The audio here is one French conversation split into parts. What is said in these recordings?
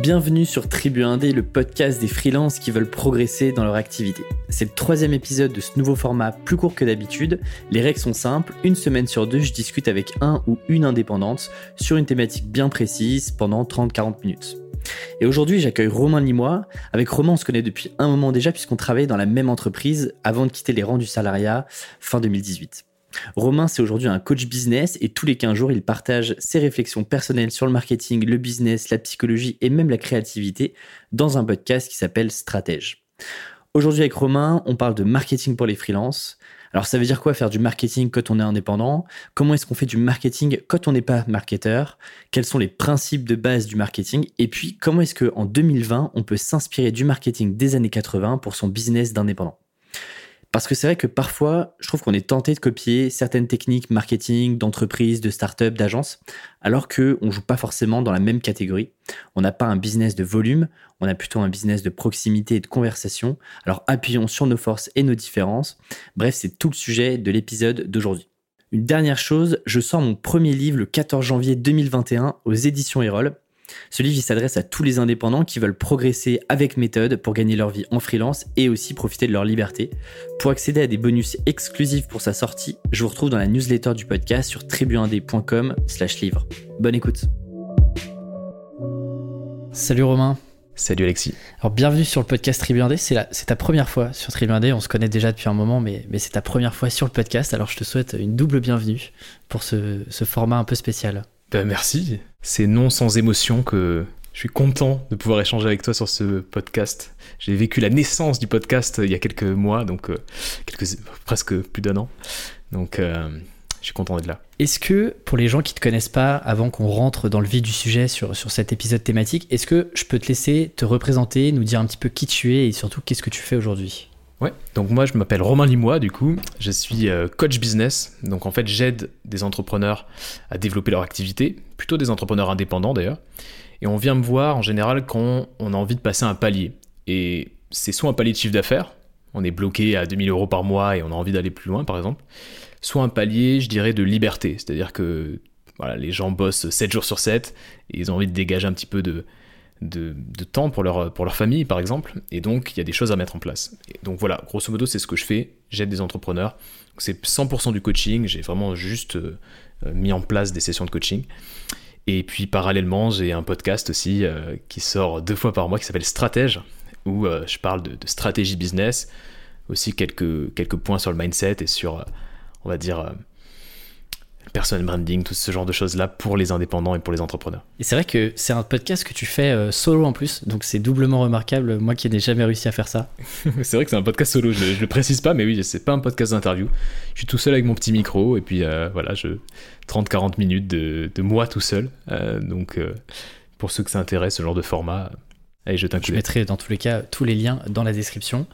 Bienvenue sur Tribu Indé, le podcast des freelances qui veulent progresser dans leur activité. C'est le troisième épisode de ce nouveau format plus court que d'habitude. Les règles sont simples, une semaine sur deux, je discute avec un ou une indépendante sur une thématique bien précise pendant 30-40 minutes. Et aujourd'hui, j'accueille Romain Limois. Avec Romain, on se connaît depuis un moment déjà puisqu'on travaillait dans la même entreprise avant de quitter les rangs du salariat fin 2018. Romain, c'est aujourd'hui un coach business et tous les 15 jours, il partage ses réflexions personnelles sur le marketing, le business, la psychologie et même la créativité dans un podcast qui s'appelle Stratège. Aujourd'hui avec Romain, on parle de marketing pour les freelances. Alors ça veut dire quoi faire du marketing quand on est indépendant? Comment est-ce qu'on fait du marketing quand on n'est pas marketeur? Quels sont les principes de base du marketing? Et puis comment est-ce qu'en 2020, on peut s'inspirer du marketing des années 80 pour son business d'indépendant? Parce que c'est vrai que parfois, je trouve qu'on est tenté de copier certaines techniques marketing, d'entreprise, de start-up, d'agence, alors qu'on ne joue pas forcément dans la même catégorie. On n'a pas un business de volume, on a plutôt un business de proximité et de conversation. Alors appuyons sur nos forces et nos différences. Bref, c'est tout le sujet de l'épisode d'aujourd'hui. Une dernière chose, je sors mon premier livre le 14 janvier 2021 aux éditions Erol. Ce livre s'adresse à tous les indépendants qui veulent progresser avec méthode pour gagner leur vie en freelance et aussi profiter de leur liberté. Pour accéder à des bonus exclusifs pour sa sortie, je vous retrouve dans la newsletter du podcast sur tribuindé.com/slash livre. Bonne écoute. Salut Romain. Salut Alexis. Alors bienvenue sur le podcast Tribu C'est, ta première fois sur Tribu On se connaît déjà depuis un moment, mais, c'est ta première fois sur le podcast. Alors je te souhaite une double bienvenue pour ce format un peu spécial. Ben, merci. C'est non sans émotion que je suis content de pouvoir échanger avec toi sur ce podcast. J'ai vécu la naissance du podcast il y a quelques mois, donc euh, quelques, presque plus d'un an. Donc euh, je suis content d'être là. Est-ce que, pour les gens qui ne te connaissent pas, avant qu'on rentre dans le vif du sujet sur cet épisode thématique, est-ce que je peux te laisser te représenter, nous dire un petit peu qui tu es et surtout qu'est-ce que tu fais aujourd'hui? Donc moi je m'appelle Romain Limois du coup, je suis euh, coach business, donc en fait j'aide des entrepreneurs à développer leur activité, plutôt des entrepreneurs indépendants d'ailleurs, et on vient me voir en général quand on a envie de passer un palier, et c'est soit un palier de chiffre d'affaires, on est bloqué à 2000 euros par mois et on a envie d'aller plus loin par exemple, soit un palier je dirais de liberté, c'est-à-dire que les gens bossent 7 jours sur 7 et ils ont envie de dégager un petit peu de, de, temps pour leur, pour leur famille, par exemple, et donc il y a des choses à mettre en place. donc voilà, grosso modo, c'est ce que je fais. J'aide des entrepreneurs. C'est 100% du coaching. J'ai vraiment juste euh, mis en place des sessions de coaching. Et puis parallèlement, j'ai un podcast aussi euh, qui sort deux fois par mois qui s'appelle Stratège, où euh, je parle de, de, stratégie business, aussi quelques, quelques points sur le mindset et sur, on va dire, personal branding, tout ce genre de choses-là pour les indépendants et pour les entrepreneurs. Et c'est vrai que c'est un podcast que tu fais euh, solo en plus, donc c'est doublement remarquable, moi qui n'ai jamais réussi à faire ça. c'est vrai que c'est un podcast solo, je, ne le précise pas, mais oui, c'est pas un podcast d'interview. Je suis tout seul avec mon petit micro, et puis euh, voilà, je 30-40 minutes de, moi tout seul. Euh, donc pour ceux que ça intéresse, ce genre de format, Allez, je, je mettrai dans tous les cas tous les liens dans la description.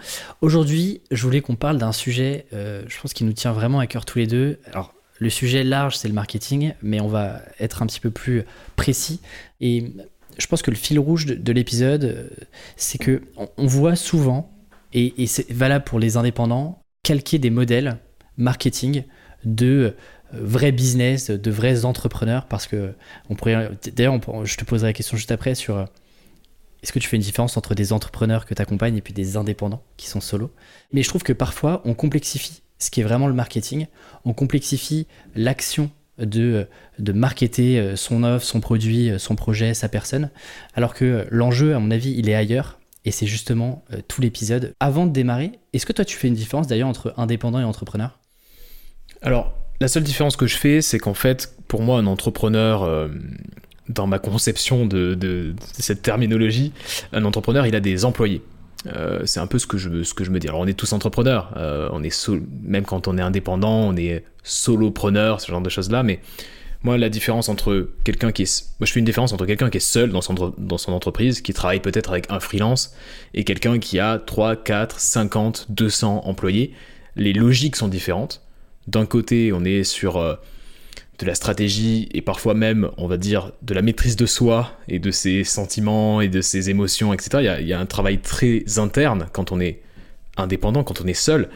Aujourd'hui, je voulais qu'on parle d'un sujet, je pense, qui nous tient vraiment à cœur tous les deux. Alors, le sujet large, c'est le marketing, mais on va être un petit peu plus précis. Et je pense que le fil rouge de, l'épisode, c'est que on, voit souvent, et, c'est valable pour les indépendants, calquer des modèles marketing de euh, vrais business, de vrais entrepreneurs, parce que on pourrait, d'ailleurs, je te poserai la question juste après sur euh, est-ce que tu fais une différence entre des entrepreneurs que tu accompagnes et puis des indépendants qui sont solo? Mais je trouve que parfois, on complexifie ce qui est vraiment le marketing. On complexifie l'action de, de marketer euh, son offre, son produit, euh, son projet, sa personne, alors que l'enjeu, à mon avis, il est ailleurs. Et c'est justement euh, tout l'épisode. Avant de démarrer, est-ce que toi tu fais une différence d'ailleurs entre indépendant et entrepreneur? Alors, la seule différence que je fais, c'est qu'en fait, pour moi, un entrepreneur, dans ma conception de, cette terminologie, un entrepreneur, il a des employés. Euh, c'est un peu ce que, je, ce que je me dis. Alors on est tous entrepreneurs, euh, on est même quand on est indépendant, on est solopreneur, ce genre de choses-là, mais moi la différence entre quelqu'un qui est... Je fais une différence entre quelqu'un qui est seul dans son, dans son entreprise, qui travaille peut-être avec un freelance, et quelqu'un qui a 3, 4, 50, 200 employés. Les logiques sont différentes. D'un côté on est sur... Euh, de la stratégie et parfois même, on va dire, de la maîtrise de soi et de ses sentiments et de ses émotions, etc. Il y a, un travail très interne quand on est indépendant, quand on est seul.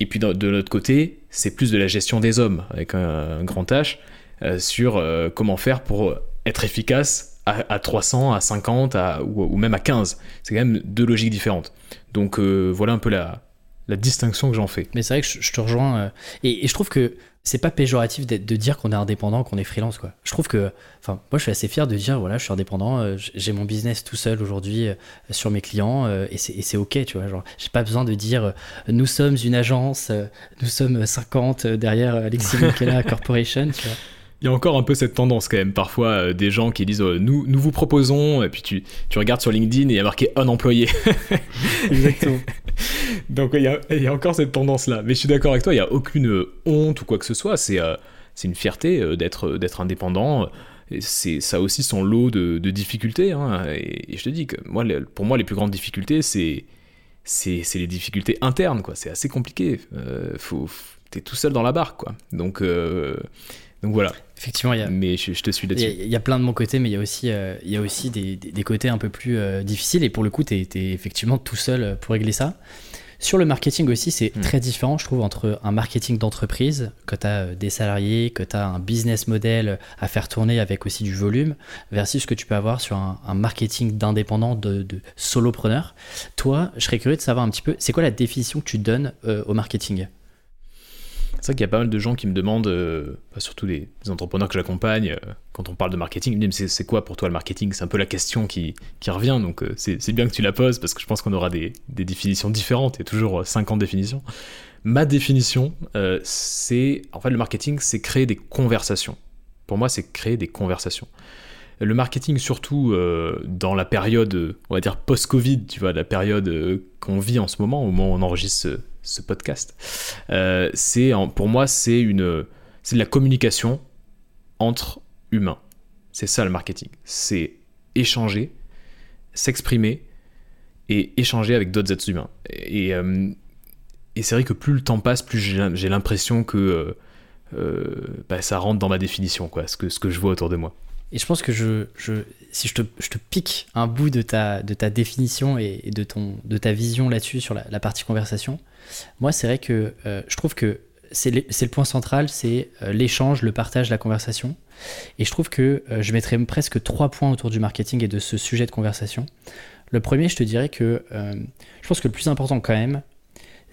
Et puis de, l'autre côté, c'est plus de la gestion des hommes avec un, grand H euh, sur euh, comment faire pour être efficace à, 300, à 50 ou, même à 15. C'est quand même deux logiques différentes. Donc voilà un peu la distinction que j'en fais. Mais c'est vrai que je, te rejoins. et, je trouve que c'est pas péjoratif de, dire qu'on est indépendant, qu'on est freelance, quoi. Je trouve que, enfin, moi, je suis assez fier de dire, voilà, je suis indépendant, euh, j'ai mon business tout seul aujourd'hui euh, sur mes clients, euh, et c'est ok, tu vois. Genre, j'ai pas besoin de dire, nous sommes une agence, nous sommes 50 derrière Alexis Minkela Corporation, tu vois il y a encore un peu cette tendance quand même, parfois euh, des gens qui disent euh, nous, nous vous proposons, et puis tu, tu regardes sur LinkedIn et il y a marqué un employé. Exactement. Donc il y, a, il y, a, encore cette tendance-là. Mais je suis d'accord avec toi, il n'y a aucune honte ou quoi que ce soit, c'est euh, c'est une fierté d'être d'être indépendant. C'est ça aussi son lot de, de difficultés. Hein. Et, je te dis que moi, pour moi, les plus grandes difficultés, c'est c'est les difficultés internes, quoi. C'est assez compliqué. faut, t'es tout seul dans la barque, quoi. Donc donc voilà. Effectivement, il y a, mais je, te suis là-dessus. Il y, a plein de mon côté, mais il y a aussi, euh, y a aussi des, des, côtés un peu plus euh, difficiles. Et pour le coup, tu es, effectivement tout seul euh, pour régler ça. Sur le marketing aussi, c'est hmm. très différent, je trouve, entre un marketing d'entreprise, que tu as des salariés, que tu as un business model à faire tourner avec aussi du volume, versus ce que tu peux avoir sur un, marketing d'indépendant, de, de, solopreneur. Toi, je serais curieux de savoir un petit peu, c'est quoi la définition que tu donnes au marketing? C'est vrai qu'il y a pas mal de gens qui me demandent, euh, surtout les, entrepreneurs que j'accompagne, euh, quand on parle de marketing, ils me disent c'est quoi pour toi le marketing? C'est un peu la question qui, revient, donc euh, c'est bien que tu la poses parce que je pense qu'on aura des, des, définitions différentes, il y a toujours 50 définitions. Ma définition, c'est en fait le marketing, c'est créer des conversations. Pour moi, c'est créer des conversations. Le marketing, surtout dans la période, on va dire post-Covid, tu vois, la période qu'on vit en ce moment, au moment où on enregistre ce podcast. Euh, c'est pour moi c'est une c'est de la communication entre humains. C'est ça le marketing. C'est échanger, s'exprimer et échanger avec d'autres êtres humains. Et, euh, c'est vrai que plus le temps passe, plus j'ai l'impression que euh, bah, ça rentre dans ma définition, quoi, ce que je vois autour de moi. Et je pense que je, je si je te, je te, pique un bout de ta, de ta définition et, de, ton, de ta vision là-dessus sur la, partie conversation, moi c'est vrai que euh, je trouve que c'est le, point central, c'est euh, l'échange, le partage, la conversation. Et je trouve que euh, je mettrais presque trois points autour du marketing et de ce sujet de conversation. Le premier, je te dirais que je pense que le plus important quand même,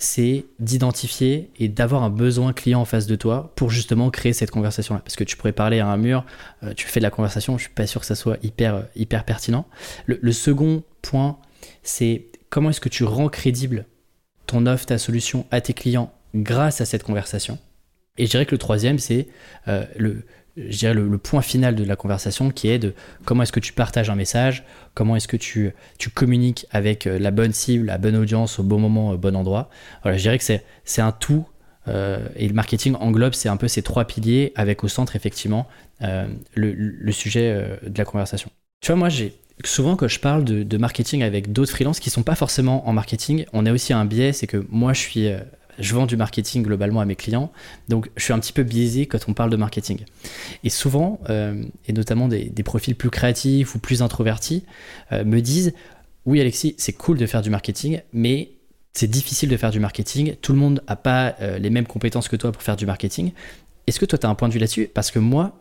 c'est d'identifier et d'avoir un besoin client en face de toi pour justement créer cette conversation-là. Parce que tu pourrais parler à un mur, euh, tu fais de la conversation, je suis pas sûr que ça soit hyper, euh, hyper pertinent. Le, second point, c'est comment est-ce que tu rends crédible ton offre, ta solution à tes clients grâce à cette conversation? Et je dirais que le troisième, c'est euh, le, je dirais le, point final de la conversation qui est de comment est-ce que tu partages un message, comment est-ce que tu, tu communiques avec euh, la bonne cible, la bonne audience au bon moment, au bon endroit. Voilà, je dirais que c'est, un tout euh, et le marketing englobe c'est un peu ces trois piliers avec au centre effectivement euh, le, sujet de la conversation. Tu vois, moi j'ai souvent quand je parle de, de marketing avec d'autres freelances qui sont pas forcément en marketing, on a aussi un biais, c'est que moi je suis je vends du marketing globalement à mes clients, donc je suis un petit peu biaisé quand on parle de marketing. Et souvent, euh, et notamment des, profils plus créatifs ou plus introvertis, euh, me disent Oui, Alexis, c'est cool de faire du marketing, mais c'est difficile de faire du marketing. Tout le monde n'a pas euh, les mêmes compétences que toi pour faire du marketing. Est-ce que toi, tu as un point de vue là-dessus? Parce que moi,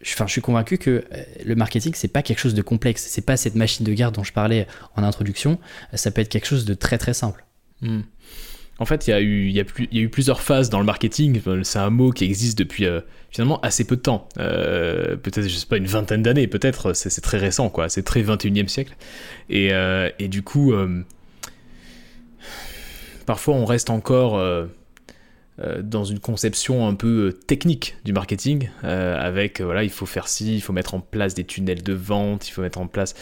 je, suis convaincu que le marketing, c'est pas quelque chose de complexe. C'est pas cette machine de garde dont je parlais en introduction. Ça peut être quelque chose de très très simple. Hmm. En fait, il y, a eu, plusieurs phases dans le marketing. C'est un mot qui existe depuis euh, finalement assez peu de temps. Euh, peut-être, je sais pas, une vingtaine d'années, peut-être. C'est très récent, quoi. C'est très 21e siècle. Euh, et du coup, parfois on reste encore dans une conception un peu technique du marketing. avec, voilà, il faut faire ci, il faut mettre en place des tunnels de vente, il faut mettre en place.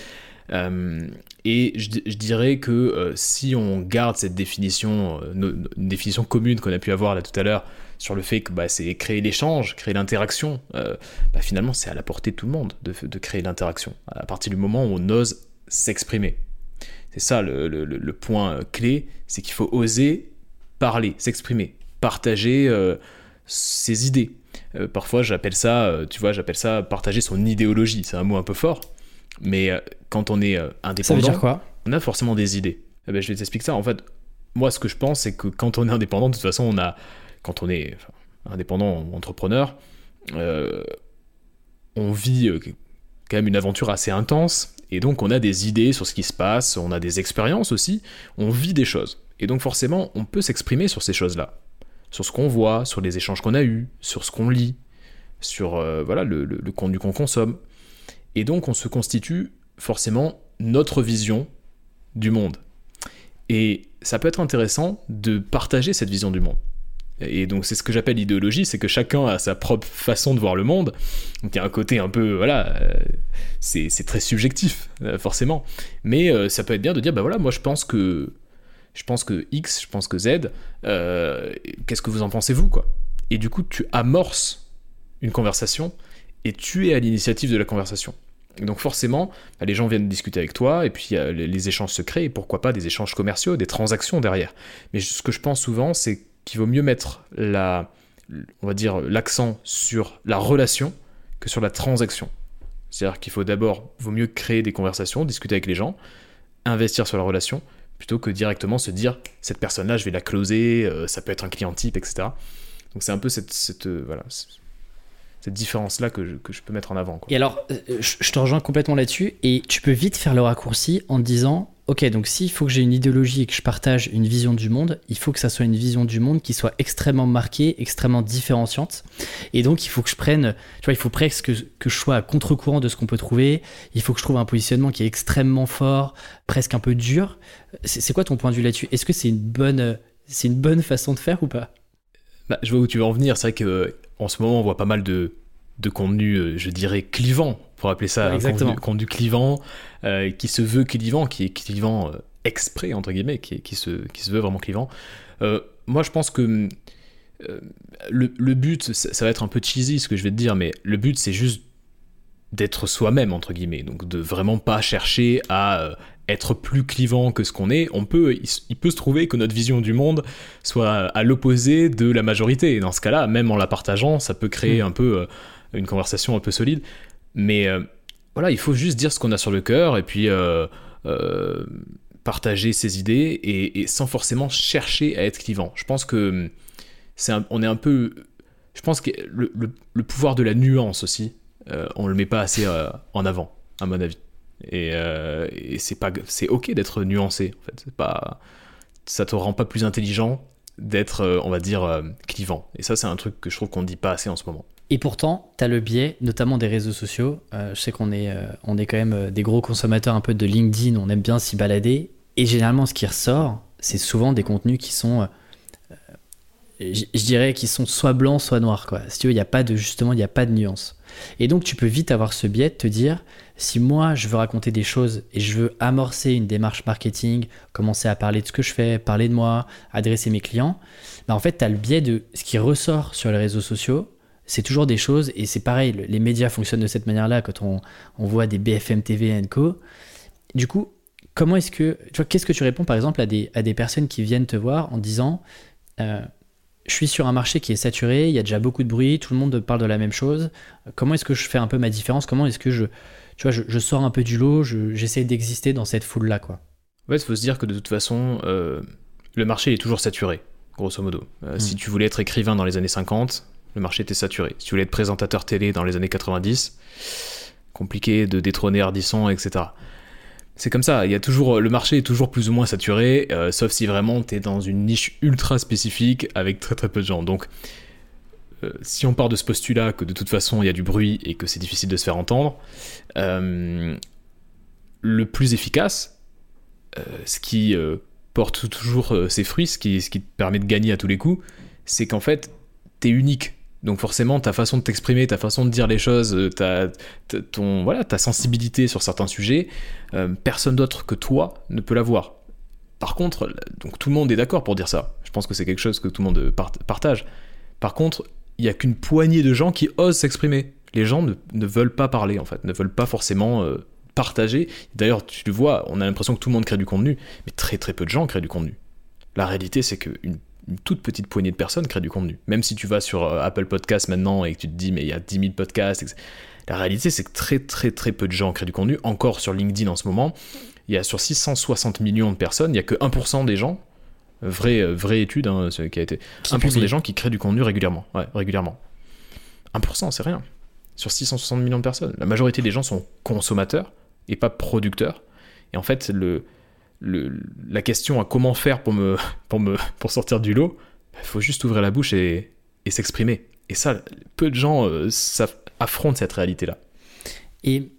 Et je, dirais que euh, si on garde cette définition, euh, une définition commune qu'on a pu avoir là tout à l'heure, sur le fait que bah, c'est créer l'échange, créer l'interaction, euh, bah, finalement c'est à la portée de tout le monde de, créer l'interaction, à partir du moment où on ose s'exprimer. C'est ça le, point clé, c'est qu'il faut oser parler, s'exprimer, partager ses idées. parfois j'appelle ça, tu vois, j'appelle ça partager son idéologie, c'est un mot un peu fort, mais euh, quand on est indépendant, euh, ça veut dire quoi? on a forcément des idées. Eh ben, je vais t'expliquer ça. En fait, moi, ce que je pense, c'est que quand on est indépendant, de toute façon, on a, quand on est indépendant ou entrepreneur, euh, on vit quand même une aventure assez intense, et donc on a des idées sur ce qui se passe, on a des expériences aussi, on vit des choses. Et donc forcément, on peut s'exprimer sur ces choses-là, sur ce qu'on voit, sur les échanges qu'on a eus, sur ce qu'on lit, sur euh, voilà le, le contenu qu'on consomme. Et donc on se constitue forcément notre vision du monde. Et ça peut être intéressant de partager cette vision du monde. Et donc c'est ce que j'appelle l'idéologie, c'est que chacun a sa propre façon de voir le monde. Donc il y a un côté un peu, voilà, euh, c'est très subjectif, euh, forcément. Mais euh, ça peut être bien de dire, bah voilà, moi je pense que, je pense que X, je pense que Z, qu'est-ce que vous en pensez vous, quoi? Et du coup, tu amorces une conversation et tu es à l'initiative de la conversation. Donc forcément, bah, les gens viennent discuter avec toi, et puis les échanges se créent, et pourquoi pas des échanges commerciaux, des transactions derrière. Mais ce que je pense souvent, c'est qu'il vaut mieux mettre la, on va dire l'accent sur la relation que sur la transaction. C'est-à-dire qu'il faut d'abord, vaut mieux créer des conversations, discuter avec les gens, investir sur la relation, plutôt que directement se dire cette personne-là, je vais la closer, euh, ça peut être un client type, etc. Donc c'est un peu cette, cette euh, voilà, cette différence-là que je, peux mettre en avant. Et alors, euh, je, te rejoins complètement là-dessus, et tu peux vite faire le raccourci en disant, ok, donc s'il faut que j'ai une idéologie et que je partage une vision du monde, il faut que ça soit une vision du monde qui soit extrêmement marquée, extrêmement différenciante, et donc il faut que je prenne, tu vois, il faut presque que, que je sois à contre-courant de ce qu'on peut trouver, il faut que je trouve un positionnement qui est extrêmement fort, presque un peu dur. C'est quoi ton point de vue là-dessus? Est-ce que c'est une bonne, c'est une bonne façon de faire ou pas? Bah, je vois où tu veux en venir. C'est vrai que en ce moment, on voit pas mal de, de contenu, euh, je dirais, clivant, pour appeler ça Exactement. Contenu, contenu, clivant, euh, qui se veut clivant, qui est clivant euh, exprès, entre guillemets, qui, qui, se, qui se veut vraiment clivant. moi, je pense que le, le, but, ça, va être un peu cheesy ce que je vais te dire, mais le but, c'est juste d'être soi-même, entre guillemets. Donc, de vraiment pas chercher à être plus clivant que ce qu'on est, on peut, il, peut se trouver que notre vision du monde soit à l'opposé de la majorité. Et dans ce cas-là, même en la partageant, ça peut créer mm. un peu euh, une conversation un peu solide. Mais euh, voilà, il faut juste dire ce qu'on a sur le cœur et puis euh, partager ses idées et, sans forcément chercher à être clivant. Je pense que c'est on est un peu, je pense que le, le, pouvoir de la nuance aussi, on le met pas assez en avant, à mon avis. Euh, et, c'est pas c'est ok d'être nuancé en fait c'est pas ça te rend pas plus intelligent d'être euh, on va dire euh, clivant et ça c'est un truc que je trouve qu'on dit pas assez en ce moment et pourtant, tu as le biais, notamment des réseaux sociaux. je sais qu'on est, on est quand même des gros consommateurs un peu de LinkedIn, on aime bien s'y balader. Et généralement, ce qui ressort, c'est souvent des contenus qui sont, je dirais, qui sont soit blancs, soit noirs. Quoi. Si tu veux, il n'y a pas de, justement, il n'y a pas de nuance. Et donc, tu peux vite avoir ce biais de te dire, si moi je veux raconter des choses et je veux amorcer une démarche marketing, commencer à parler de ce que je fais, parler de moi, adresser mes clients, bah en fait tu as le biais de ce qui ressort sur les réseaux sociaux. C'est toujours des choses, et c'est pareil, les médias fonctionnent de cette manière-là quand on, voit des BFM TV et co. Du coup, comment est-ce que, tu vois, qu'est-ce que tu réponds par exemple à des, personnes qui viennent te voir en disant, euh, je suis sur un marché qui est saturé, il y a déjà beaucoup de bruit, tout le monde parle de la même chose. Comment est-ce que je fais un peu ma différence? Comment est-ce que je, tu vois, je, sors un peu du lot, j'essaie d'exister dans cette foule-là, quoi? Ouais, il faut se dire que de toute façon, euh, le marché est toujours saturé, grosso modo. Euh, si hmm. tu voulais être écrivain dans les années 50, le marché était saturé. Si tu voulais être présentateur télé dans les années 90, compliqué de détrôner Ardisson, etc. C'est comme ça, il y a toujours, le marché est toujours plus ou moins saturé, euh, sauf si vraiment tu es dans une niche ultra spécifique avec très très peu de gens. Donc euh, si on part de ce postulat que de toute façon il y a du bruit et que c'est difficile de se faire entendre, euh, le plus efficace, ce qui porte toujours ses fruits, ce qui, ce qui te permet de gagner à tous les coups, c'est qu'en fait, tu es unique. Donc forcément, ta façon de t'exprimer, ta façon de dire les choses, ta, ton, voilà, ta sensibilité sur certains sujets, personne d'autre que toi ne peut l'avoir. Par contre, donc tout le monde est d'accord pour dire ça. Je pense que c'est quelque chose que tout le monde partage. Par contre, il n'y a qu'une poignée de gens qui osent s'exprimer. Les gens ne, veulent pas parler, en fait, ne veulent pas forcément euh, partager. D'ailleurs, tu le vois, on a l'impression que tout le monde crée du contenu, mais très très peu de gens créent du contenu. La réalité, c'est qu'une une toute petite poignée de personnes créent du contenu. Même si tu vas sur euh, Apple Podcasts maintenant et que tu te dis, mais il y a 10 000 podcasts, la réalité, c'est que très très très peu de gens créent du contenu. Encore sur LinkedIn en ce moment, il y a sur 660 millions de personnes, il n'y a que 1% des gens Vraie, euh, vraie étude hein, qui a été. 1% des gens qui créent du contenu régulièrement. Ouais, régulièrement. 1%, c'est rien. sur 660 millions de personnes. La majorité des gens sont consommateurs et pas producteurs. Et en fait, le, la question à comment faire pour, me, pour, me, pour sortir du lot, il bah, faut juste ouvrir la bouche et, s'exprimer. Et ça, peu de gens euh, affrontent cette réalité-là. Et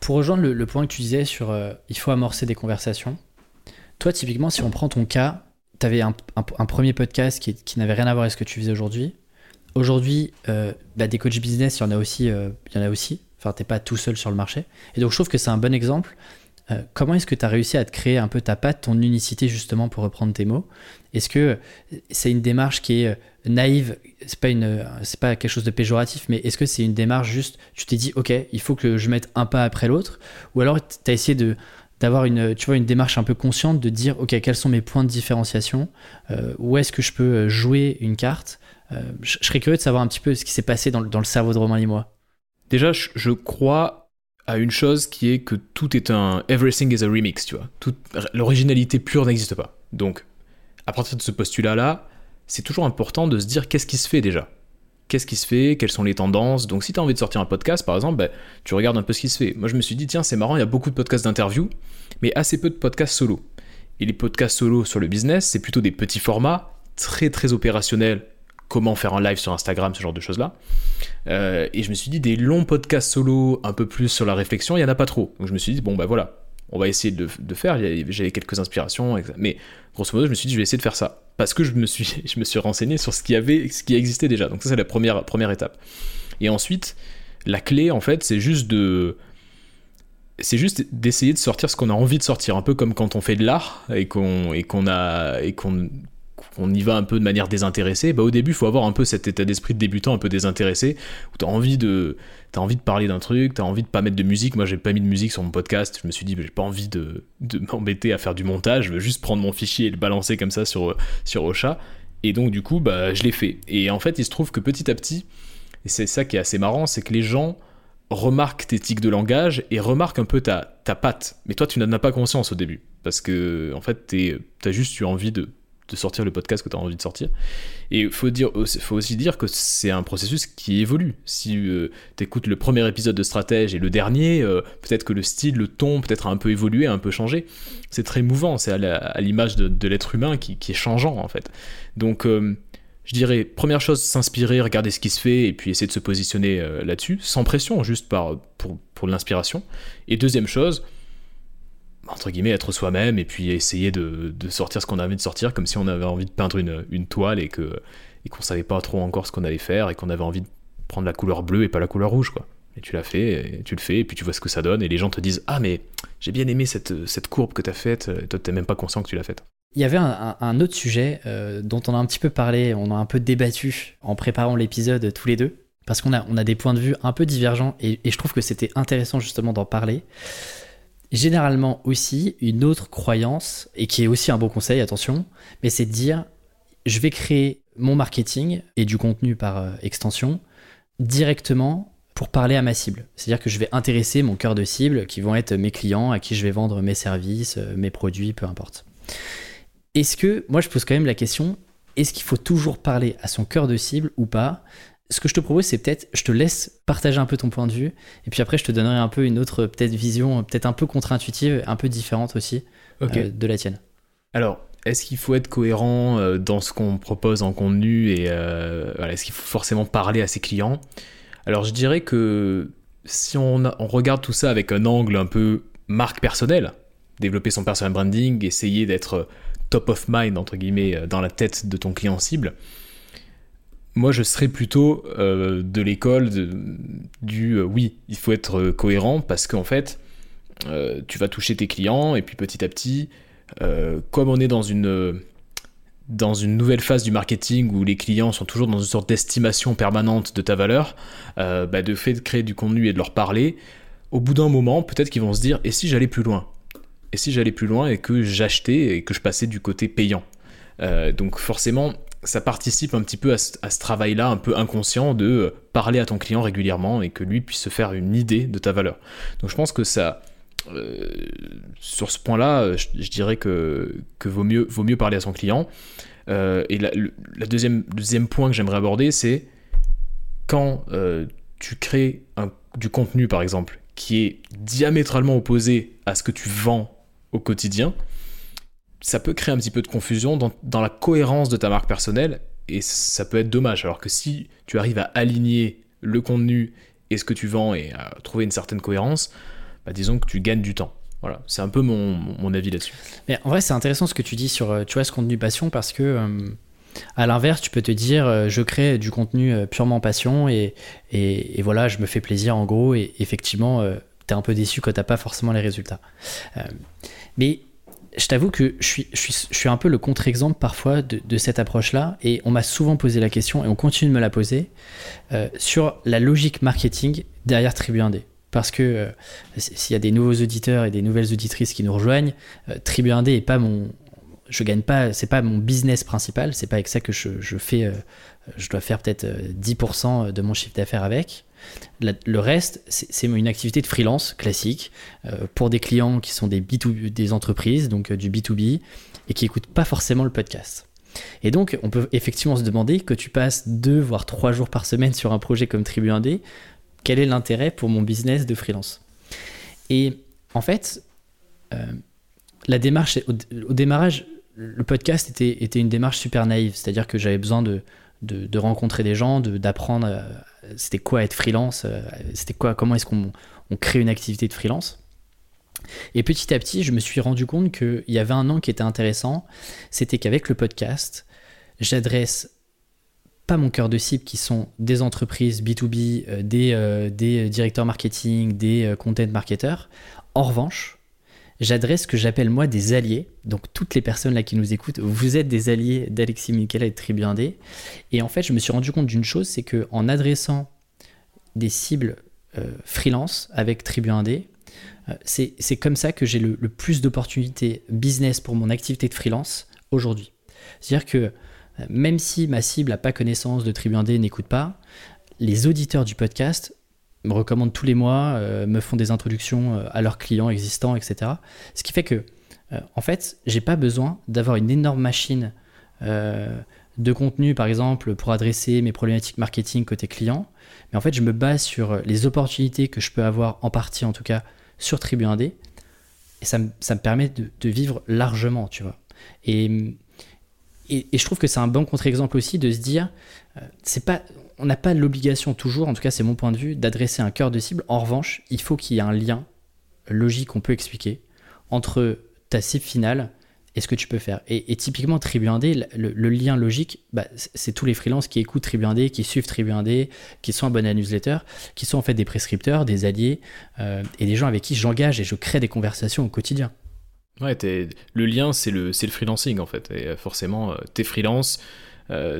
pour rejoindre le, point que tu disais sur euh, il faut amorcer des conversations, toi, typiquement, si on prend ton cas, tu avais un, premier podcast qui, n'avait rien à voir avec ce que tu faisais aujourd'hui. Aujourd'hui, euh, bah, des coachs business, il y en a aussi. il y en a aussi. Enfin, t'es pas tout seul sur le marché. Et donc, je trouve que c'est un bon exemple euh, comment est-ce que tu as réussi à te créer un peu ta patte, ton unicité justement pour reprendre tes mots? Est-ce que c'est une démarche qui est euh, naïve? C'est pas une, c'est pas quelque chose de péjoratif, mais est-ce que c'est une démarche juste Tu t'es dit, ok, il faut que je mette un pas après l'autre, ou alors tu as essayé de d'avoir une, tu vois, une démarche un peu consciente de dire, ok, quels sont mes points de différenciation? Euh, Où est-ce que je peux jouer une carte? Je, serais curieux de savoir un petit peu ce qui s'est passé dans, le cerveau de Romain Limois. Déjà, je crois à une chose qui est que tout est un everything is a remix, tu vois. L'originalité pure n'existe pas. Donc, à partir de ce postulat-là, c'est toujours important de se dire qu'est-ce qui se fait déjà. Qu'est-ce qui se fait? Quelles sont les tendances? Donc, si tu as envie de sortir un podcast, par exemple, bah, tu regardes un peu ce qui se fait. Moi, je me suis dit, tiens, c'est marrant, il y a beaucoup de podcasts d'interview, mais assez peu de podcasts solo. Et les podcasts solo sur le business, c'est plutôt des petits formats, très très opérationnels, comment faire un live sur Instagram, ce genre de choses-là. Euh, et je me suis dit, des longs podcasts solo, un peu plus sur la réflexion, il n'y en a pas trop. Donc je me suis dit, bon, bah voilà, on va essayer de, de faire. J'avais quelques inspirations, mais grosso modo, je me suis dit, je vais essayer de faire ça. Parce que je me suis, je me suis renseigné sur ce qui, avait, ce qui existait déjà. Donc ça, c'est la première, première étape. Et ensuite, la clé, en fait, c'est juste de c'est juste d'essayer de sortir ce qu'on a envie de sortir, un peu comme quand on fait de l'art et qu'on et qu'on a et qu'on on y va un peu de manière désintéressée, bah au début, il faut avoir un peu cet état d'esprit de débutant un peu désintéressé, où tu as envie de, envie de parler d'un truc, tu as envie de pas mettre de musique. Moi, j'ai pas mis de musique sur mon podcast. Je me suis dit, bah, j'ai pas envie de, m'embêter à faire du montage. Je veux juste prendre mon fichier et le balancer comme ça sur, sur Ocha. Et donc, du coup, bah, je l'ai fait. Et en fait, il se trouve que petit à petit, et c'est ça qui est assez marrant, c'est que les gens remarquent tes tics de langage et remarquent un peu ta, ta patte. Mais toi, tu n'en as pas conscience au début. Parce que, en fait, tu as juste eu envie de de sortir le podcast que tu as envie de sortir. Et faut, dire, faut aussi dire que c'est un processus qui évolue. Si euh, tu écoutes le premier épisode de Stratège et le dernier, euh, peut-être que le style, le ton peut-être un peu évolué, un peu changé. C'est très mouvant, c'est à l'image de, l'être humain qui, est changeant en fait. Donc euh, je dirais, première chose, s'inspirer, regarder ce qui se fait et puis essayer de se positionner là-dessus, sans pression, juste par, pour, pour l'inspiration. Et deuxième chose, entre guillemets, être soi-même et puis essayer de, sortir ce qu'on a envie de sortir, comme si on avait envie de peindre une, toile et que et qu'on savait pas trop encore ce qu'on allait faire et qu'on avait envie de prendre la couleur bleue et pas la couleur rouge, quoi. Et tu l'as fait, tu le fais, et puis tu vois ce que ça donne, et les gens te disent Ah, mais j'ai bien aimé cette, cette courbe que tu as faite, et toi, tu même pas conscient que tu l'as faite. Il y avait un, autre sujet euh, dont on a un petit peu parlé, on a un peu débattu en préparant l'épisode tous les deux, parce qu'on a, on a des points de vue un peu divergents, et je trouve que c'était intéressant justement d'en parler généralement aussi une autre croyance, et qui est aussi un bon conseil, attention, mais c'est de dire, je vais créer mon marketing et du contenu par euh, extension directement pour parler à ma cible. C'est-à-dire que je vais intéresser mon cœur de cible, qui vont être mes clients, à qui je vais vendre mes services, euh, mes produits, peu importe. Est-ce que, moi je pose quand même la question, est-ce qu'il faut toujours parler à son cœur de cible ou pas? Ce que je te propose, c'est peut-être, je te laisse partager un peu ton point de vue, et puis après, je te donnerai un peu une autre peut-être vision, peut-être un peu contre-intuitive, un peu différente aussi euh, de la tienne. Alors, est-ce qu'il faut être cohérent euh, dans ce qu'on propose en contenu et euh, est-ce qu'il faut forcément parler à ses clients? Alors, je dirais que si on, on, regarde tout ça avec un angle un peu marque personnelle, développer son personal branding, essayer d'être top of mind entre guillemets dans la tête de ton client cible moi, je serais plutôt euh, de l'école du euh, oui, il faut être euh, cohérent parce qu'en fait, tu vas toucher tes clients et puis petit à petit, comme on est dans une, dans une nouvelle phase du marketing où les clients sont toujours dans une sorte d'estimation permanente de ta valeur, bah, de fait de créer du contenu et de leur parler, au bout d'un moment, peut-être qu'ils vont se dire et si j'allais plus loin? Et si j'allais plus loin et que j'achetais et que je passais du côté payant? Donc forcément, ça participe un petit peu à ce, travail-là, un peu inconscient, de euh, parler à ton client régulièrement et que lui puisse se faire une idée de ta valeur. Donc je pense que ça, euh, sur ce point-là, euh, je, dirais que, vaut, mieux, parler à son client. et la, deuxième point que j'aimerais aborder, c'est quand tu crées du contenu, par exemple, qui est diamétralement opposé à ce que tu vends au quotidien, ça peut créer un petit peu de confusion dans, la cohérence de ta marque personnelle et ça peut être dommage. Alors que si tu arrives à aligner le contenu et ce que tu vends et à trouver une certaine cohérence, bah disons que tu gagnes du temps. Voilà, c'est un peu mon, avis là-dessus. Mais en vrai, c'est intéressant ce que tu dis sur euh, tu vois, ce contenu passion parce que, euh, à l'inverse, tu peux te dire euh, je crée du contenu purement passion et, et, voilà, je me fais plaisir en gros et effectivement, tu es un peu déçu quand tu pas forcément les résultats. mais je t'avoue que je suis, je, suis, je suis, un peu le contre-exemple parfois de, cette approche-là et on m'a souvent posé la question et on continue de me la poser sur la logique marketing derrière Tribu 1D parce que euh, s'il y a des nouveaux auditeurs et des nouvelles auditrices qui nous rejoignent, euh, Tribu 1D est pas mon, je gagne pas, c'est pas mon business principal, c'est pas avec ça que je, fais, euh, je dois faire peut-être 10% de mon chiffre d'affaires avec. Le reste, c'est une activité de freelance classique pour des clients qui sont des, B2, des entreprises, donc du B2B, et qui écoutent pas forcément le podcast. Et donc, on peut effectivement se demander que tu passes deux voire trois jours par semaine sur un projet comme Tribu 1D, quel est l'intérêt pour mon business de freelance? Et en fait, euh, la démarche, au, démarrage, le podcast était, était, une démarche super naïve, c'est-à-dire que j'avais besoin de, de, rencontrer des gens, d'apprendre euh, c'était quoi être freelance, euh, c'était quoi, comment est-ce qu'on on crée une activité de freelance. Et petit à petit, je me suis rendu compte qu'il y avait un an qui était intéressant, c'était qu'avec le podcast, j'adresse pas mon cœur de cible qui sont des entreprises B2B, euh, des, euh, des, directeurs marketing, des content marketeurs. En revanche, j'adresse ce que j'appelle moi des alliés. Donc toutes les personnes là qui nous écoutent, vous êtes des alliés d'Alexis Michela et de Tribu 1D. Et en fait, je me suis rendu compte d'une chose, c'est que en adressant des cibles freelance avec Tribu 1D, c'est comme ça que j'ai le, plus d'opportunités business pour mon activité de freelance aujourd'hui. C'est-à-dire que même si ma cible n'a pas connaissance de Tribu 1D, n'écoute pas, les auditeurs du podcast me recommandent tous les mois, euh, me font des introductions euh, à leurs clients existants, etc. Ce qui fait que, euh, en fait, j'ai pas besoin d'avoir une énorme machine de contenu, par exemple, pour adresser mes problématiques marketing côté client. Mais en fait, je me base sur les opportunités que je peux avoir, en partie en tout cas, sur Tribu 1D. Et ça, me permet de, vivre largement, tu vois. Et et, je trouve que c'est un bon contre-exemple aussi de se dire, c'est pas, on n'a pas l'obligation toujours, en tout cas c'est mon point de vue, d'adresser un cœur de cible. En revanche, il faut qu'il y ait un lien logique qu'on peut expliquer entre ta cible finale et ce que tu peux faire. Et, typiquement, Tribu 1D, le, lien logique, bah, c'est tous les freelances qui écoutent Tribu 1D, qui suivent Tribu 1D, qui sont abonnés à la newsletter, qui sont en fait des prescripteurs, des alliés, euh, et des gens avec qui j'engage et je crée des conversations au quotidien. Ouais, le lien, c'est le, le freelancing en fait. Et euh, forcément, euh, t'es freelance,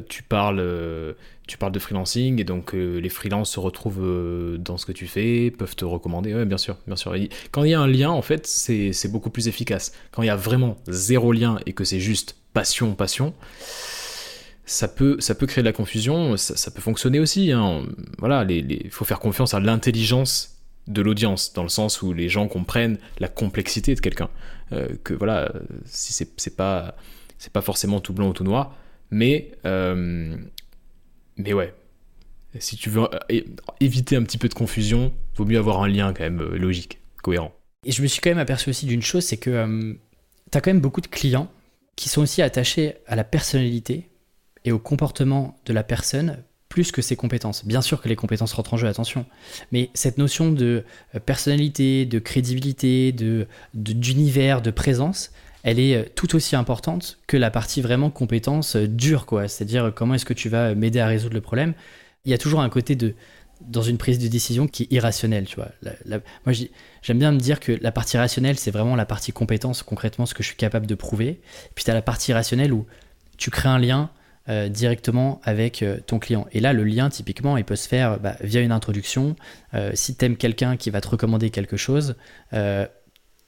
tu, parles, tu parles de freelancing et donc les freelances se retrouvent dans ce que tu fais, peuvent te recommander. Ouais, bien sûr, bien sûr. quand il y a un lien, en fait, c'est beaucoup plus efficace. Quand il y a vraiment zéro lien et que c'est juste passion, passion, ça peut, ça peut créer de la confusion, ça, peut fonctionner aussi. Hein. Voilà, il faut faire confiance à l'intelligence de l'audience, dans le sens où les gens comprennent la complexité de quelqu'un. Euh, que voilà, si c'est pas pas forcément tout blanc ou tout noir, mais euh, mais ouais, si tu veux euh, éviter un petit peu de confusion, vaut mieux avoir un lien quand même logique, cohérent. Et je me suis quand même aperçu aussi d'une chose, c'est que tu as quand même beaucoup de clients qui sont aussi attachés à la personnalité et au comportement de la personne plus que ses compétences. Bien sûr que les compétences rentrent en jeu, attention. Mais cette notion de euh, personnalité, de crédibilité, de, d'univers, de, présence, elle est euh, tout aussi importante que la partie vraiment compétence euh, dure, quoi. C'est-à-dire comment est-ce que tu vas m'aider à résoudre le problème. Il y a toujours un côté de dans une prise de décision qui est irrationnelle, tu vois. moi, j'aime bien me dire que la partie rationnelle, c'est vraiment la partie compétence, concrètement, ce que je suis capable de prouver. puis tu as la partie rationnelle où tu crées un lien, euh, directement avec euh, ton client. Et là, le lien, typiquement, il peut se faire bah, via une introduction. Euh, si tu aimes quelqu'un qui va te recommander quelque chose,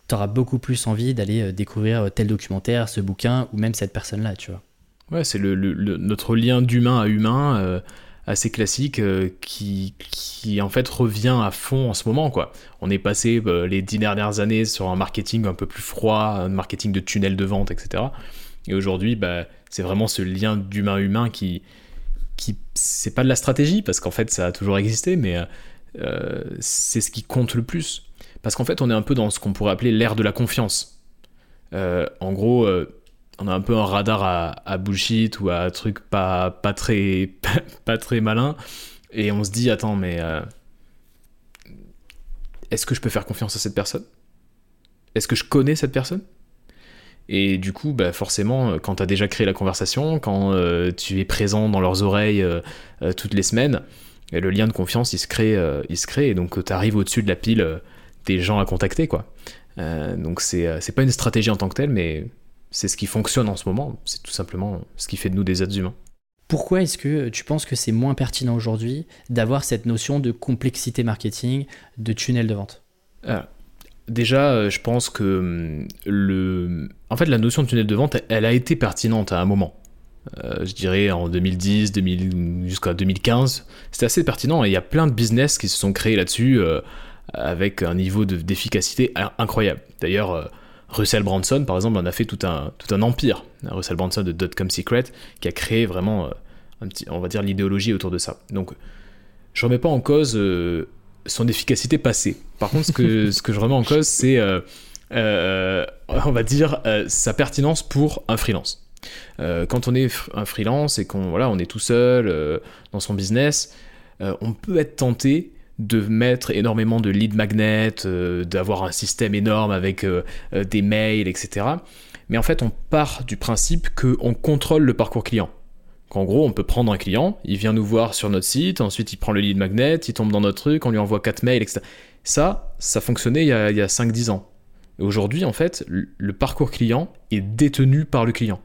tu auras beaucoup plus envie d'aller découvrir tel documentaire, ce bouquin, ou même cette personne-là, tu vois. Ouais, c'est le, notre lien d'humain à humain assez classique qui, qui en fait revient à fond en ce moment quoi. On est passé les dix dernières années sur un marketing un peu plus froid, un marketing de tunnel de vente, etc. Et aujourd'hui, bah, c'est vraiment ce lien d'humain-humain qui, qui c'est pas de la stratégie parce qu'en fait ça a toujours existé, mais c'est ce qui compte le plus. Parce qu'en fait, on est un peu dans ce qu'on pourrait appeler l'ère de la confiance. en gros, on a un peu un radar à, bullshit ou à truc pas, pas, très, pas, très malin. Et on se dit, attends, mais euh, est-ce que je peux faire confiance à cette personne? Est-ce que je connais cette personne? Et du coup, bah forcément, quand tu as déjà créé la conversation, quand euh, tu es présent dans leurs oreilles euh, toutes les semaines, le lien de confiance, il se crée, il se crée et donc tu arrives au-dessus de la pile des gens à contacter. quoi. donc c'est pas une stratégie en tant que telle, mais c'est ce qui fonctionne en ce moment. C'est tout simplement ce qui fait de nous des êtres humains. Pourquoi est-ce que tu penses que c'est moins pertinent aujourd'hui d'avoir cette notion de complexité marketing, de tunnel de vente? Ah, Déjà, euh, je pense que hum, le... en fait, la notion de tunnel de vente, elle a été pertinente à un moment. Euh, je dirais en 2010, 2000, jusqu'à 2015, c'était assez pertinent et il y a plein de business qui se sont créés là-dessus euh, avec un niveau d'efficacité incroyable. D'ailleurs, Russell Branson, par exemple, en a fait tout un, tout un empire. Russell Branson de Dotcom Secret, qui a créé vraiment, euh, un petit, on va dire, l'idéologie autour de ça. Donc, je remets pas en cause euh, son efficacité passée. Par contre, ce que, ce que je remets en cause, c'est, euh, on va dire, sa pertinence pour un freelance. quand on est un freelance et qu'on voilà, on est tout seul dans son business, on peut être tenté de mettre énormément de lead magnets, euh, d'avoir un système énorme avec euh, euh, des mails, etc. Mais en fait, on part du principe qu'on contrôle le parcours client. Qu'en gros, on peut prendre un client, il vient nous voir sur notre site, ensuite il prend le lead magnet, il tombe dans notre truc, on lui envoie 4 mails, etc. Ça, ça fonctionnait il y a, a 5-10 ans. Aujourd'hui, en fait, le parcours client est détenu par le client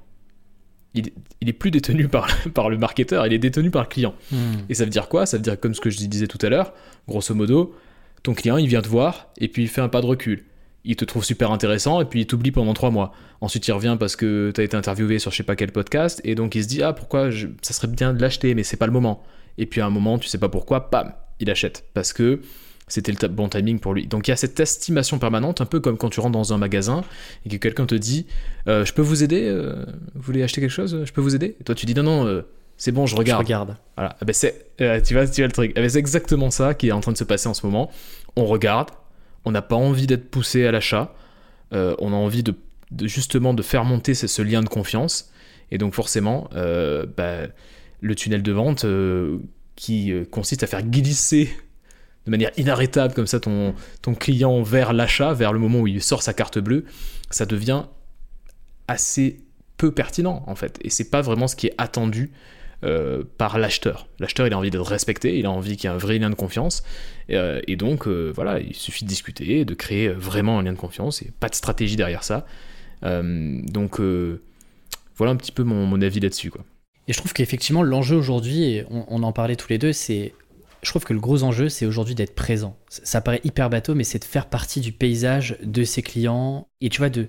il, est plus détenu par, par le marketeur, il est détenu par le client. Hmm. Et ça veut dire quoi? Ça veut dire, comme ce que je disais tout à l'heure, grosso modo, ton client, il vient te voir et puis il fait un pas de recul. Il te trouve super intéressant et puis il t'oublie pendant trois mois. Ensuite, il revient parce que tu as été interviewé sur je sais pas quel podcast et donc il se dit Ah, pourquoi ça serait bien de l'acheter, mais c'est pas le moment. Et puis à un moment, tu sais pas pourquoi, pam, il achète. Parce que c'était le bon timing pour lui. Donc il y a cette estimation permanente, un peu comme quand tu rentres dans un magasin et que quelqu'un te dit euh, Je peux vous aider euh, Vous voulez acheter quelque chose Je peux vous aider? Et toi tu dis Non, non, euh, c'est bon, je regarde. Je regarde. Voilà. Ah ben, c'est, tu, vois, tu vois le truc. Ah ben, c'est exactement ça qui est en train de se passer en ce moment. On regarde, on n'a pas envie d'être poussé à l'achat, on a envie de, justement de faire monter ce, lien de confiance. Et donc forcément, bah, le tunnel de vente qui consiste à faire glisser de manière inarrêtable comme ça ton, ton client vers l'achat, vers le moment où il sort sa carte bleue, ça devient assez peu pertinent en fait. Et c'est pas vraiment ce qui est attendu euh, par l'acheteur. L'acheteur, il a envie d'être respecté, il a envie qu'il y ait un vrai lien de confiance. Et, euh, donc, euh, voilà, il suffit de discuter, de créer vraiment un lien de confiance, et pas de stratégie derrière ça. donc, voilà un petit peu mon, mon avis là-dessus. Quoi. Et je trouve qu'effectivement, l'enjeu aujourd'hui, on, on, en parlait tous les deux, c'est je trouve que le gros enjeu, c'est aujourd'hui d'être présent. Ça paraît hyper bateau, mais c'est de faire partie du paysage de ses clients et tu vois, de,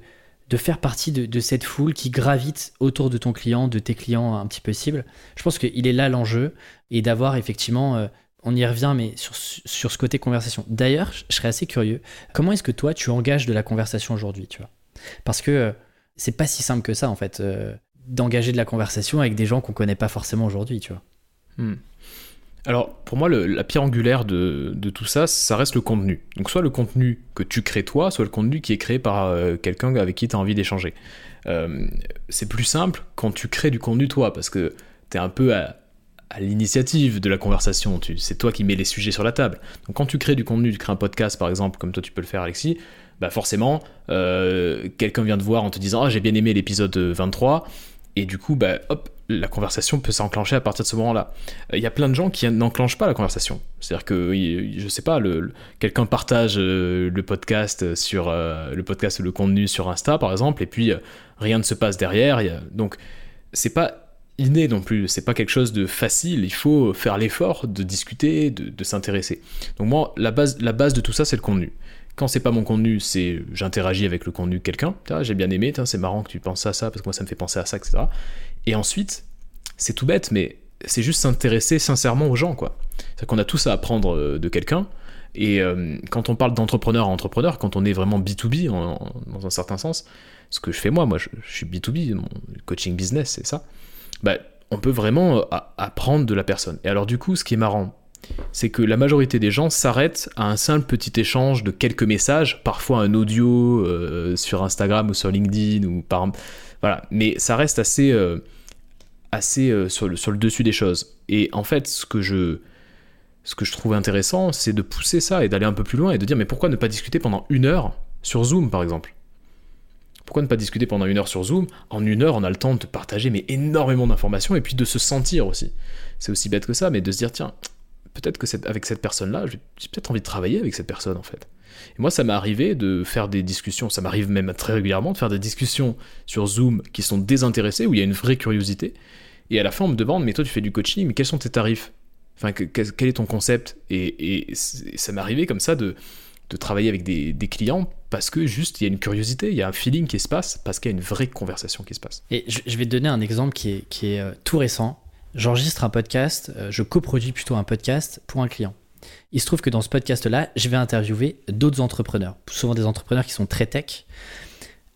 de faire partie de, cette foule qui gravite autour de ton client, de tes clients un petit peu cibles. Je pense qu'il est là l'enjeu et d'avoir effectivement, euh, on y revient, mais sur, sur ce côté conversation. D'ailleurs, je serais assez curieux, comment est-ce que toi, tu engages de la conversation aujourd'hui, tu vois? Parce que euh, c'est pas si simple que ça, en fait, euh, d'engager de la conversation avec des gens qu'on connaît pas forcément aujourd'hui, tu vois. Hmm. Alors, pour moi, la pierre angulaire de, tout ça, ça reste le contenu. Donc, soit le contenu que tu crées toi, soit le contenu qui est créé par euh, quelqu'un avec qui tu as envie d'échanger. Euh, c'est plus simple quand tu crées du contenu toi, parce que tu es un peu à, l'initiative de la conversation. C'est toi qui mets les sujets sur la table. Donc, quand tu crées du contenu, tu crées un podcast, par exemple, comme toi tu peux le faire, Alexis, bah forcément, euh, quelqu'un vient te voir en te disant Ah, j'ai bien aimé l'épisode 23. Et du coup, bah, hop, la conversation peut s'enclencher à partir de ce moment-là. Il y a plein de gens qui n'enclenchent pas la conversation. C'est-à-dire que, je sais pas, quelqu'un partage euh, le podcast sur euh, le podcast ou le contenu sur Insta, par exemple, et puis euh, rien ne se passe derrière. donc, c'est pas inné non plus. C'est pas quelque chose de facile. Il faut faire l'effort de discuter, de, s'intéresser. Donc moi, la base, la base de tout ça, c'est le contenu. Quand c'est pas mon contenu, c'est j'interagis avec le contenu de quelqu'un. J'ai bien aimé, c'est marrant que tu penses à ça parce que moi ça me fait penser à ça, etc. Et ensuite, c'est tout bête, mais c'est juste s'intéresser sincèrement aux gens, quoi. C'est qu'on a tous à apprendre euh, de quelqu'un. Et euh, quand on parle d'entrepreneur à entrepreneur, quand on est vraiment B2B dans un certain sens, ce que je fais moi, moi je, suis B2B, mon coaching business, c'est ça. Bah, on peut vraiment apprendre de la personne. Et alors du coup, ce qui est marrant, c'est que la majorité des gens s'arrêtent à un simple petit échange de quelques messages, parfois un audio sur Instagram ou sur LinkedIn ou par voilà, mais ça reste assez assez sur le, sur le dessus des choses. Et en fait, ce que je ce que je trouve intéressant, c'est de pousser ça et d'aller un peu plus loin et de dire mais pourquoi ne pas discuter pendant une heure sur Zoom par exemple? Pourquoi ne pas discuter pendant une heure sur Zoom? En une heure, on a le temps de partager mais énormément d'informations et puis de se sentir aussi. C'est aussi bête que ça, mais de se dire tiens, peut-être que cette, avec cette personne-là, j'ai peut-être envie de travailler avec cette personne en fait. Et moi, ça m'est arrivé de faire des discussions, ça m'arrive même très régulièrement de faire des discussions sur Zoom qui sont désintéressées, où il y a une vraie curiosité. Et à la fin, on me demande, mais toi, tu fais du coaching, mais quels sont tes tarifs? Enfin, quel est ton concept? Et, ça m'est arrivé comme ça de, travailler avec des, clients parce que juste il y a une curiosité, il y a un feeling qui se passe parce qu'il y a une vraie conversation qui se passe. Et je, vais te donner un exemple qui est, euh, tout récent. J'enregistre un podcast, euh, je coproduis plutôt un podcast pour un client. Il se trouve que dans ce podcast-là, je vais interviewer d'autres entrepreneurs, souvent des entrepreneurs qui sont très tech.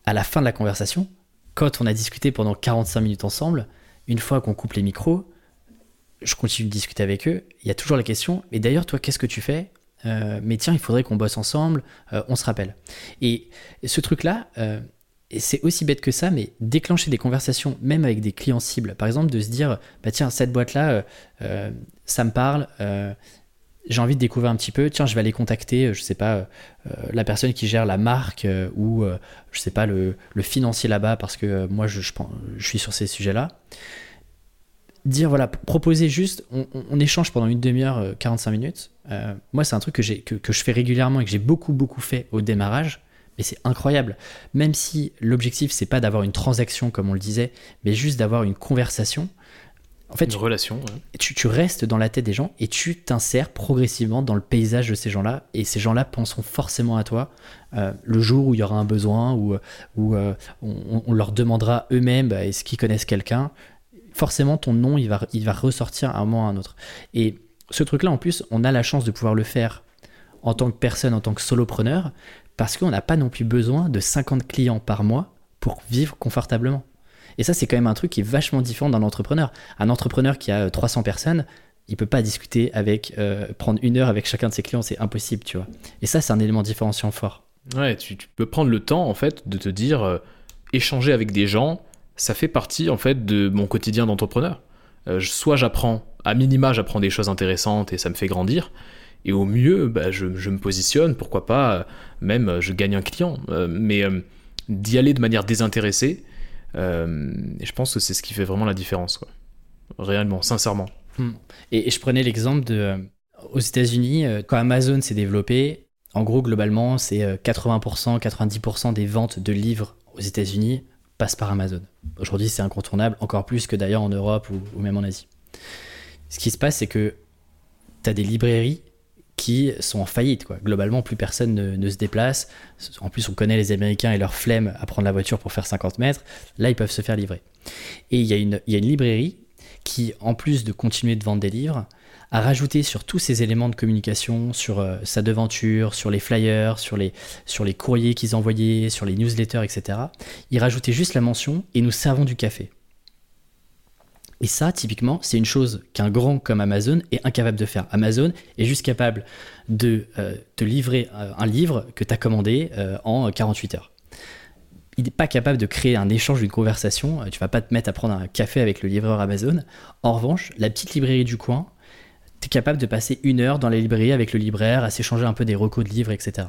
À la fin de la conversation, quand on a discuté pendant 45 minutes ensemble, une fois qu'on coupe les micros, je continue de discuter avec eux. Il y a toujours la question, mais d'ailleurs, toi, qu'est-ce que tu fais? Euh, Mais tiens, il faudrait qu'on bosse ensemble, euh, on se rappelle. Et ce truc-là, c'est aussi bête que ça, mais déclencher des conversations, même avec des clients cibles, par exemple, de se dire, bah tiens, cette boîte-là, ça me parle, j'ai envie de découvrir un petit peu, tiens, je vais aller contacter, je sais pas, la personne qui gère la marque ou, je sais pas, le, financier là-bas, parce que moi, je, suis sur ces sujets-là dire, voilà, proposer juste, on, échange pendant une demi-heure, 45 euh, minutes. Euh, moi, c'est un truc que, je fais régulièrement et que j'ai beaucoup, beaucoup fait au démarrage. Mais c'est incroyable. Même si l'objectif, c'est pas d'avoir une transaction, comme on le disait, mais juste d'avoir une conversation. En fait, une relation. Tu, tu, restes dans la tête des gens et tu t'insères progressivement dans le paysage de ces gens-là. Et ces gens-là penseront forcément à toi euh, le jour où il y aura un besoin, où, où on, on, leur demandera eux-mêmes bah, est-ce qu'ils connaissent quelqu'un? Forcément ton nom il va, il va ressortir à un moment ou à un autre. Et ce truc-là, en plus, on a la chance de pouvoir le faire en tant que personne, en tant que solopreneur, parce qu'on n'a pas non plus besoin de 50 clients par mois pour vivre confortablement. Et ça, c'est quand même un truc qui est vachement différent d'un entrepreneur. Un entrepreneur qui a 300 personnes, il peut pas discuter avec, euh, prendre une heure avec chacun de ses clients, c'est impossible, tu vois. Et ça, c'est un élément différenciant fort. Ouais, tu, peux prendre le temps, en fait, de te dire, euh, échanger avec des gens, ça fait partie en fait de mon quotidien d'entrepreneur. Euh, soit j'apprends, à minima j'apprends des choses intéressantes et ça me fait grandir, et au mieux bah, je, me positionne, pourquoi pas, même je gagne un client. Euh, mais euh, d'y aller de manière désintéressée, je pense que c'est ce qui fait vraiment la différence, réellement, sincèrement. Hmm. Et, je prenais l'exemple de aux États-Unis, quand Amazon s'est développé, en gros globalement c'est 80%, 90% des ventes de livres aux États-Unis passe par Amazon. Aujourd'hui, c'est incontournable, encore plus que d'ailleurs en Europe ou, même en Asie. Ce qui se passe, c'est que tu as des librairies qui sont en faillite. Quoi. Globalement, plus personne ne, se déplace. En plus, on connaît les Américains et leur flemme à prendre la voiture pour faire 50 mètres. Là, ils peuvent se faire livrer. Et il y, a une librairie qui, en plus de continuer de vendre des livres, à rajouter sur tous ces éléments de communication, sur euh, sa devanture, sur les flyers, sur les, sur les courriers qu'ils envoyaient, sur les newsletters, etc. Il rajoutait juste la mention et nous servons du café. Et ça, typiquement, c'est une chose qu'un grand comme Amazon est incapable de faire. Amazon est juste capable de euh, te livrer euh, un livre que tu as commandé en 48 heures. Il n'est pas capable de créer un échange, une conversation. Tu vas pas te mettre à prendre un café avec le livreur Amazon. En revanche, la petite librairie du coin tu es capable de passer une heure dans les librairies avec le libraire à s'échanger un peu des recos de livres, etc.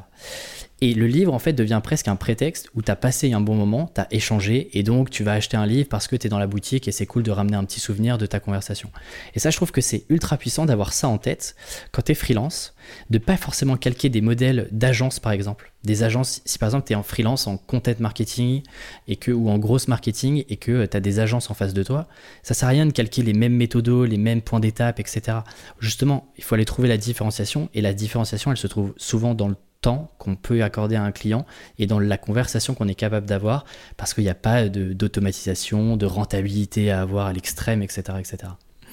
Et le livre, en fait, devient presque un prétexte où tu as passé un bon moment, tu as échangé, et donc tu vas acheter un livre parce que tu es dans la boutique et c'est cool de ramener un petit souvenir de ta conversation. Et ça, je trouve que c'est ultra puissant d'avoir ça en tête quand tu es freelance, de pas forcément calquer des modèles d'agence, par exemple. Des agences, si par exemple tu es en freelance en content marketing et que, ou en grosse marketing et que tu as des agences en face de toi, ça sert à rien de calquer les mêmes méthodos, les mêmes points d'étape, etc. Justement, il faut aller trouver la différenciation, et la différenciation, elle se trouve souvent dans le temps qu'on peut accorder à un client et dans la conversation qu'on est capable d'avoir parce qu'il n'y a pas d'automatisation, de, rentabilité à avoir à l'extrême, etc., etc.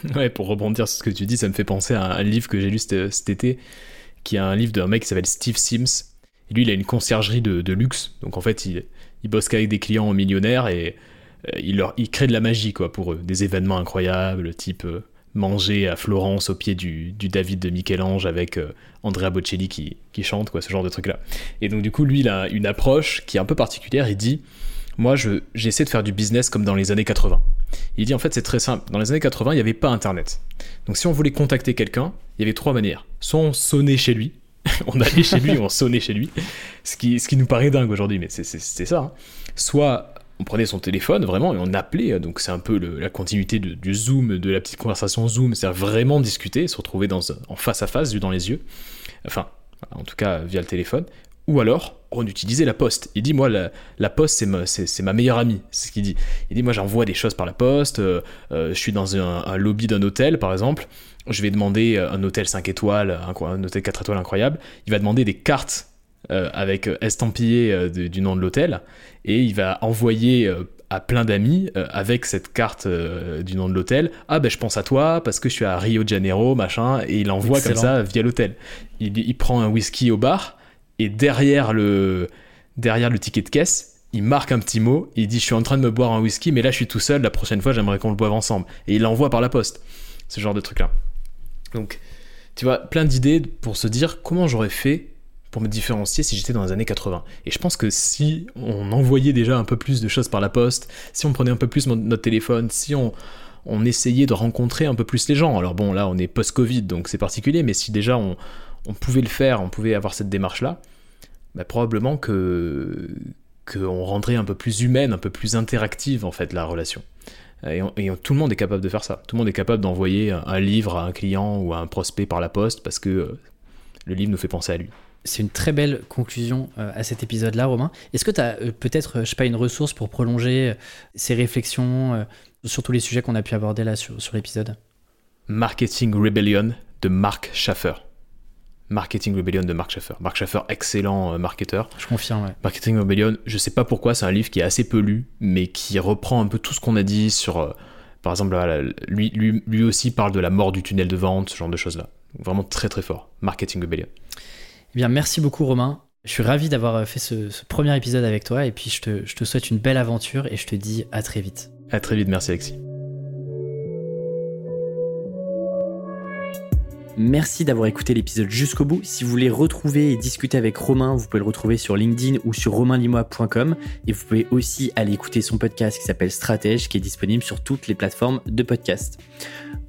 Ouais, pour rebondir sur ce que tu dis, ça me fait penser à un livre que j'ai lu cet, été, qui est un livre d'un mec qui s'appelle Steve Sims. Et lui, il a une conciergerie de, luxe. Donc en fait, il, il bosse qu'avec des clients millionnaires et il, leur, il crée de la magie quoi pour eux, des événements incroyables, type manger à Florence au pied du, David de Michel-Ange avec Andrea Bocelli qui, qui, chante, quoi, ce genre de truc là. Et donc du coup, lui, il a une approche qui est un peu particulière. Il dit moi, j'essaie de faire du business comme dans les années 80. Il dit en fait, c'est très simple. Dans les années 80, il n'y avait pas Internet. Donc, si on voulait contacter quelqu'un, il y avait trois manières. Soit on sonnait chez lui, on allait chez lui, on sonnait chez lui, ce qui, ce qui nous paraît dingue aujourd'hui, mais c'est ça. Hein. Soit on prenait son téléphone vraiment et on appelait, donc c'est un peu la continuité du Zoom, de la petite conversation Zoom, c'est vraiment discuter, se retrouver dans, en face à face, vu dans les yeux. Enfin, en tout cas via le téléphone. Ou alors, on utilisait la poste. Il dit, moi, la, poste, c'est ma, c'est, ma meilleure amie. C'est ce qu'il dit. Il dit, moi, j'envoie des choses par la poste. Euh, euh, je suis dans un, lobby d'un hôtel, par exemple. Je vais demander un hôtel 5 étoiles, un, hôtel 4 étoiles incroyable. Il va demander des cartes euh, avec estampillé du nom de l'hôtel. Et il va envoyer à plein d'amis avec cette carte du nom de l'hôtel. Ah ben je pense à toi parce que je suis à Rio de Janeiro, machin. Et il envoie comme ça via l'hôtel. Il, il prend un whisky au bar et derrière le, derrière le ticket de caisse, il marque un petit mot, il dit je suis en train de me boire un whisky, mais là je suis tout seul, la prochaine fois j'aimerais qu'on le boive ensemble. Et il l'envoie par la poste. Ce genre de truc-là. Donc, tu vois, plein d'idées pour se dire comment j'aurais fait pour me différencier si j'étais dans les années 80. Et je pense que si on envoyait déjà un peu plus de choses par la poste, si on prenait un peu plus notre téléphone, si on, essayait de rencontrer un peu plus les gens, alors bon là on est post-Covid donc c'est particulier, mais si déjà on, on pouvait le faire, on pouvait avoir cette démarche-là, bah, probablement que qu'on rendrait un peu plus humaine, un peu plus interactive en fait la relation. Et, tout le monde est capable de faire ça. Tout le monde est capable d'envoyer un, livre à un client ou à un prospect par la poste parce que euh, le livre nous fait penser à lui. C'est une très belle conclusion euh, à cet épisode-là, Romain. Est-ce que tu as euh, peut-être, je sais pas, une ressource pour prolonger ces réflexions sur tous les sujets qu'on a pu aborder là sur, sur l'épisode? Marketing Rebellion de Mark Schaffer. Marketing Rebellion de Mark Schaeffer. Mark Schaeffer, excellent euh, marketeur. Je confirme, ouais. Marketing Rebellion, je sais pas pourquoi, c'est un livre qui est assez peu lu, mais qui reprend un peu tout ce qu'on a dit sur. Euh, par exemple, lui, lui, lui, aussi parle de la mort du tunnel de vente, ce genre de choses-là. Vraiment très très fort. Marketing Rebellion. Eh bien, merci beaucoup, Romain. Je suis ravi d'avoir euh, fait ce, premier épisode avec toi, et puis je te, je te souhaite une belle aventure, et je te dis à très vite. À très vite, merci Alexis. Merci d'avoir écouté l'épisode jusqu'au bout. Si vous voulez retrouver et discuter avec Romain, vous pouvez le retrouver sur LinkedIn ou sur romainlimois.com. Et vous pouvez aussi aller écouter son podcast qui s'appelle Stratège, qui est disponible sur toutes les plateformes de podcast.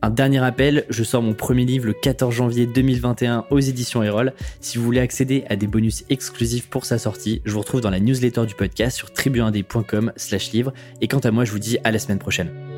Un dernier appel, je sors mon premier livre le 14 janvier 2021 aux éditions Erol. Si vous voulez accéder à des bonus exclusifs pour sa sortie, je vous retrouve dans la newsletter du podcast sur tribuindé.com slash livre. Et quant à moi, je vous dis à la semaine prochaine.